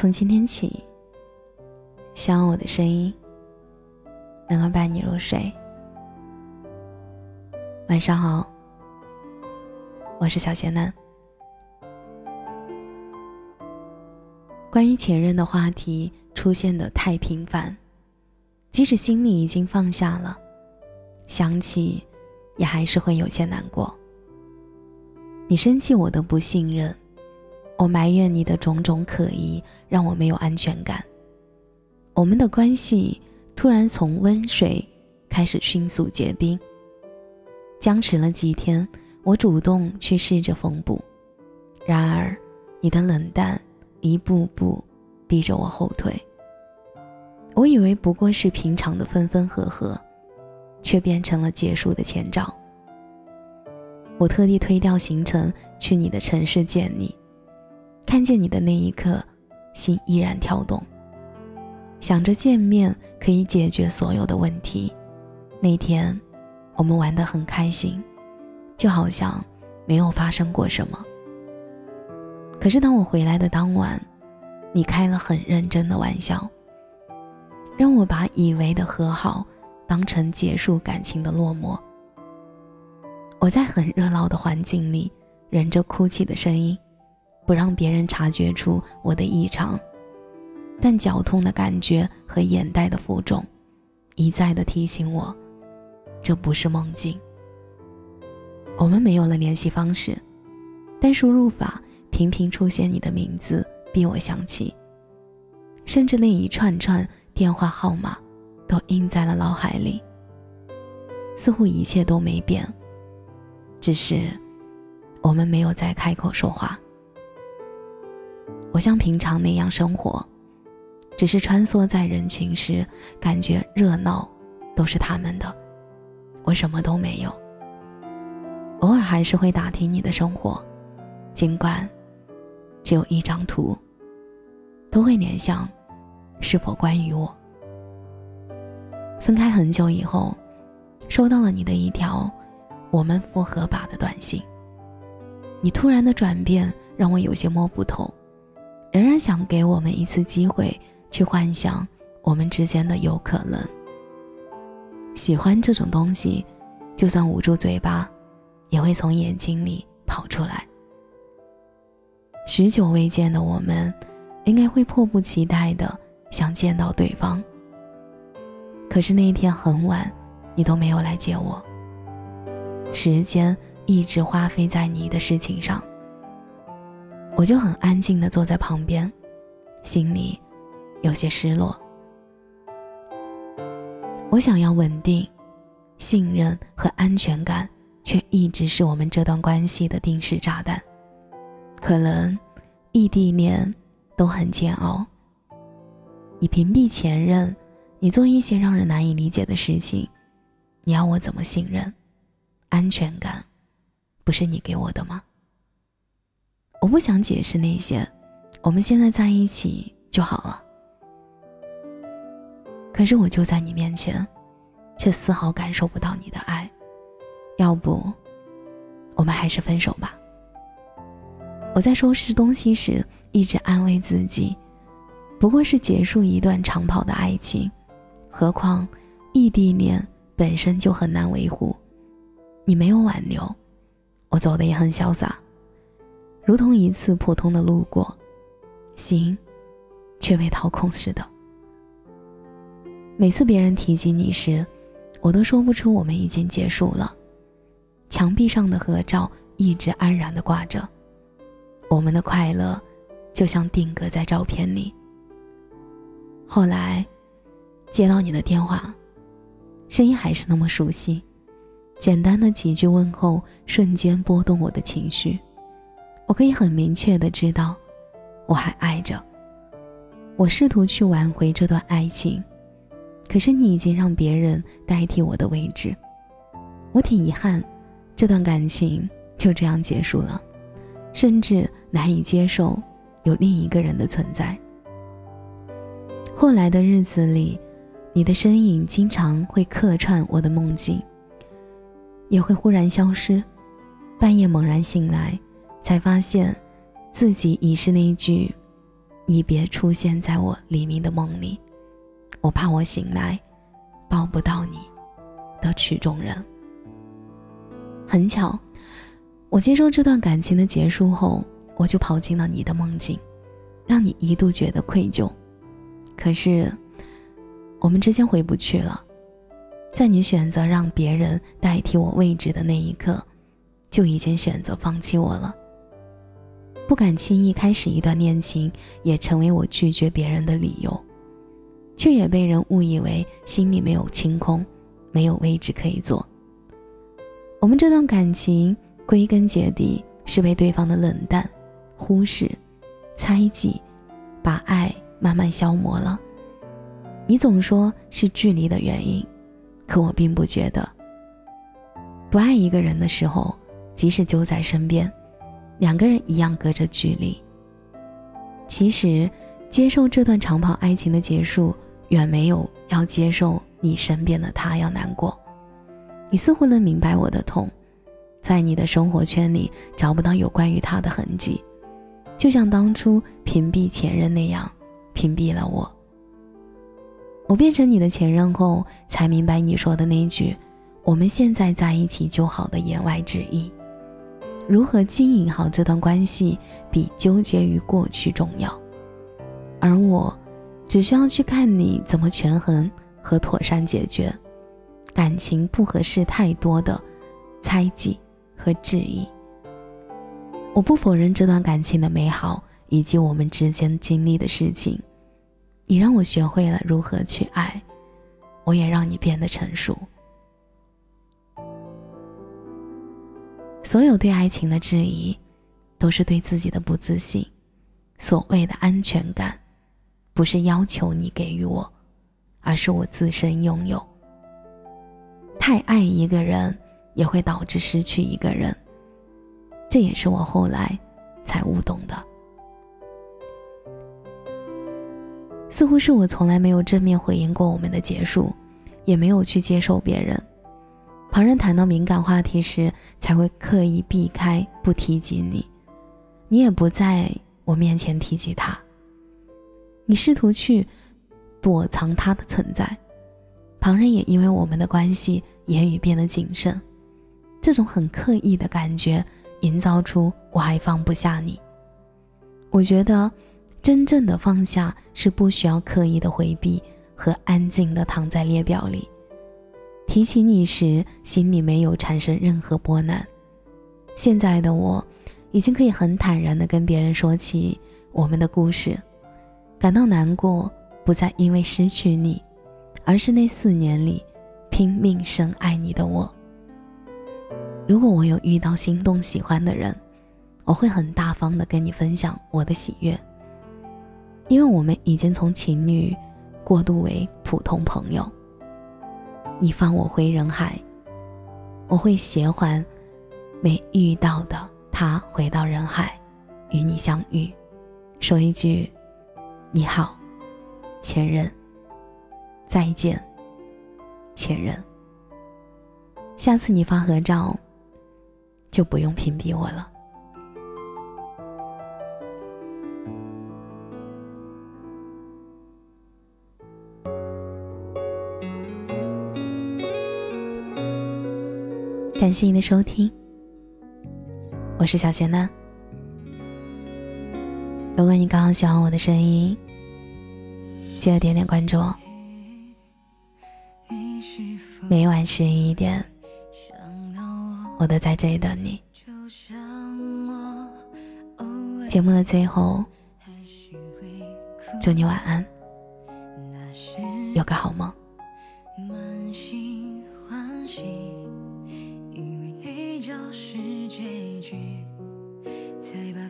从今天起，希望我的声音能够伴你入睡。晚上好，我是小贤男。关于前任的话题出现的太频繁，即使心里已经放下了，想起也还是会有些难过。你生气我的不信任。我埋怨你的种种可疑，让我没有安全感。我们的关系突然从温水开始迅速结冰，僵持了几天。我主动去试着缝补，然而你的冷淡一步步逼着我后退。我以为不过是平常的分分合合，却变成了结束的前兆。我特地推掉行程去你的城市见你。看见你的那一刻，心依然跳动。想着见面可以解决所有的问题，那天我们玩得很开心，就好像没有发生过什么。可是当我回来的当晚，你开了很认真的玩笑，让我把以为的和好当成结束感情的落寞。我在很热闹的环境里，忍着哭泣的声音。不让别人察觉出我的异常，但绞痛的感觉和眼袋的浮肿，一再的提醒我，这不是梦境。我们没有了联系方式，但输入法频频出现你的名字，逼我想起，甚至那一串串电话号码，都印在了脑海里。似乎一切都没变，只是我们没有再开口说话。我像平常那样生活，只是穿梭在人群时，感觉热闹都是他们的，我什么都没有。偶尔还是会打听你的生活，尽管只有一张图，都会联想是否关于我。分开很久以后，收到了你的一条“我们复合吧”的短信，你突然的转变让我有些摸不透。仍然想给我们一次机会，去幻想我们之间的有可能。喜欢这种东西，就算捂住嘴巴，也会从眼睛里跑出来。许久未见的我们，应该会迫不及待的想见到对方。可是那一天很晚，你都没有来接我。时间一直花费在你的事情上。我就很安静的坐在旁边，心里有些失落。我想要稳定、信任和安全感，却一直是我们这段关系的定时炸弹。可能异地恋都很煎熬。你屏蔽前任，你做一些让人难以理解的事情，你要我怎么信任？安全感，不是你给我的吗？我不想解释那些，我们现在在一起就好了。可是我就在你面前，却丝毫感受不到你的爱。要不，我们还是分手吧。我在收拾东西时，一直安慰自己，不过是结束一段长跑的爱情。何况异地恋本身就很难维护，你没有挽留，我走的也很潇洒。如同一次普通的路过，心却被掏空似的。每次别人提及你时，我都说不出我们已经结束了。墙壁上的合照一直安然的挂着，我们的快乐就像定格在照片里。后来接到你的电话，声音还是那么熟悉，简单的几句问候瞬间拨动我的情绪。我可以很明确的知道，我还爱着。我试图去挽回这段爱情，可是你已经让别人代替我的位置。我挺遗憾，这段感情就这样结束了，甚至难以接受有另一个人的存在。后来的日子里，你的身影经常会客串我的梦境，也会忽然消失，半夜猛然醒来。才发现，自己已是那一句你别出现在我黎明的梦里，我怕我醒来抱不到你的曲中人。很巧，我接受这段感情的结束后，我就跑进了你的梦境，让你一度觉得愧疚。可是，我们之间回不去了。在你选择让别人代替我位置的那一刻，就已经选择放弃我了。不敢轻易开始一段恋情，也成为我拒绝别人的理由，却也被人误以为心里没有清空，没有位置可以坐。我们这段感情归根结底是被对方的冷淡、忽视、猜忌，把爱慢慢消磨了。你总说是距离的原因。可我并不觉得，不爱一个人的时候，即使就在身边，两个人一样隔着距离。其实，接受这段长跑爱情的结束，远没有要接受你身边的他要难过。你似乎能明白我的痛，在你的生活圈里找不到有关于他的痕迹，就像当初屏蔽前任那样，屏蔽了我。我变成你的前任后，才明白你说的那句“我们现在在一起就好”的言外之意。如何经营好这段关系，比纠结于过去重要。而我，只需要去看你怎么权衡和妥善解决感情不合适太多的猜忌和质疑。我不否认这段感情的美好，以及我们之间经历的事情。你让我学会了如何去爱，我也让你变得成熟。所有对爱情的质疑，都是对自己的不自信。所谓的安全感，不是要求你给予我，而是我自身拥有。太爱一个人，也会导致失去一个人。这也是我后来才悟懂的。似乎是我从来没有正面回应过我们的结束，也没有去接受别人。旁人谈到敏感话题时，才会刻意避开不提及你。你也不在我面前提及他。你试图去躲藏他的存在，旁人也因为我们的关系，言语变得谨慎。这种很刻意的感觉，营造出我还放不下你。我觉得。真正的放下是不需要刻意的回避和安静的躺在列表里。提起你时，心里没有产生任何波澜。现在的我，已经可以很坦然的跟别人说起我们的故事。感到难过，不再因为失去你，而是那四年里拼命深爱你的我。如果我有遇到心动喜欢的人，我会很大方的跟你分享我的喜悦。因为我们已经从情侣过渡为普通朋友。你放我回人海，我会携还没遇到的他回到人海，与你相遇，说一句你好，前任，再见，前任。下次你发合照，就不用屏蔽我了。感谢你的收听，我是小贤男。如果你刚好喜欢我的声音，记得点点关注哦。每晚十一点，我都在这里等你。节目的最后，祝你晚安，有个好梦。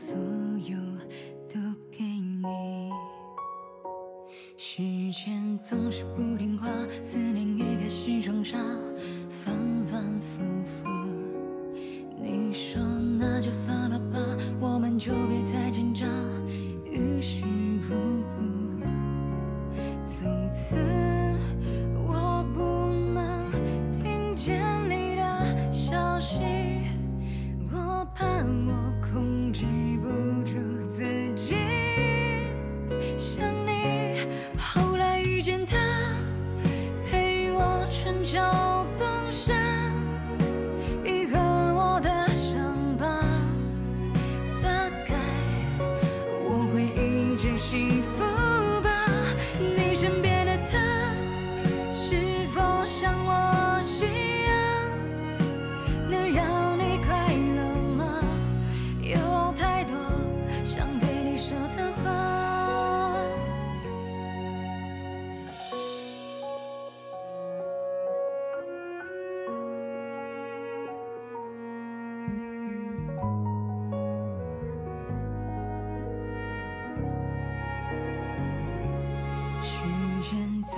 所有都给你时间总是不听话，思念也开始装傻，反反复复。你说那就算 angel.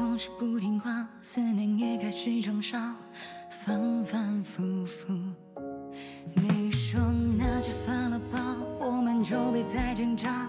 总是不听话思念也开始装傻反反复复。你说那就算了吧我们就别再挣扎。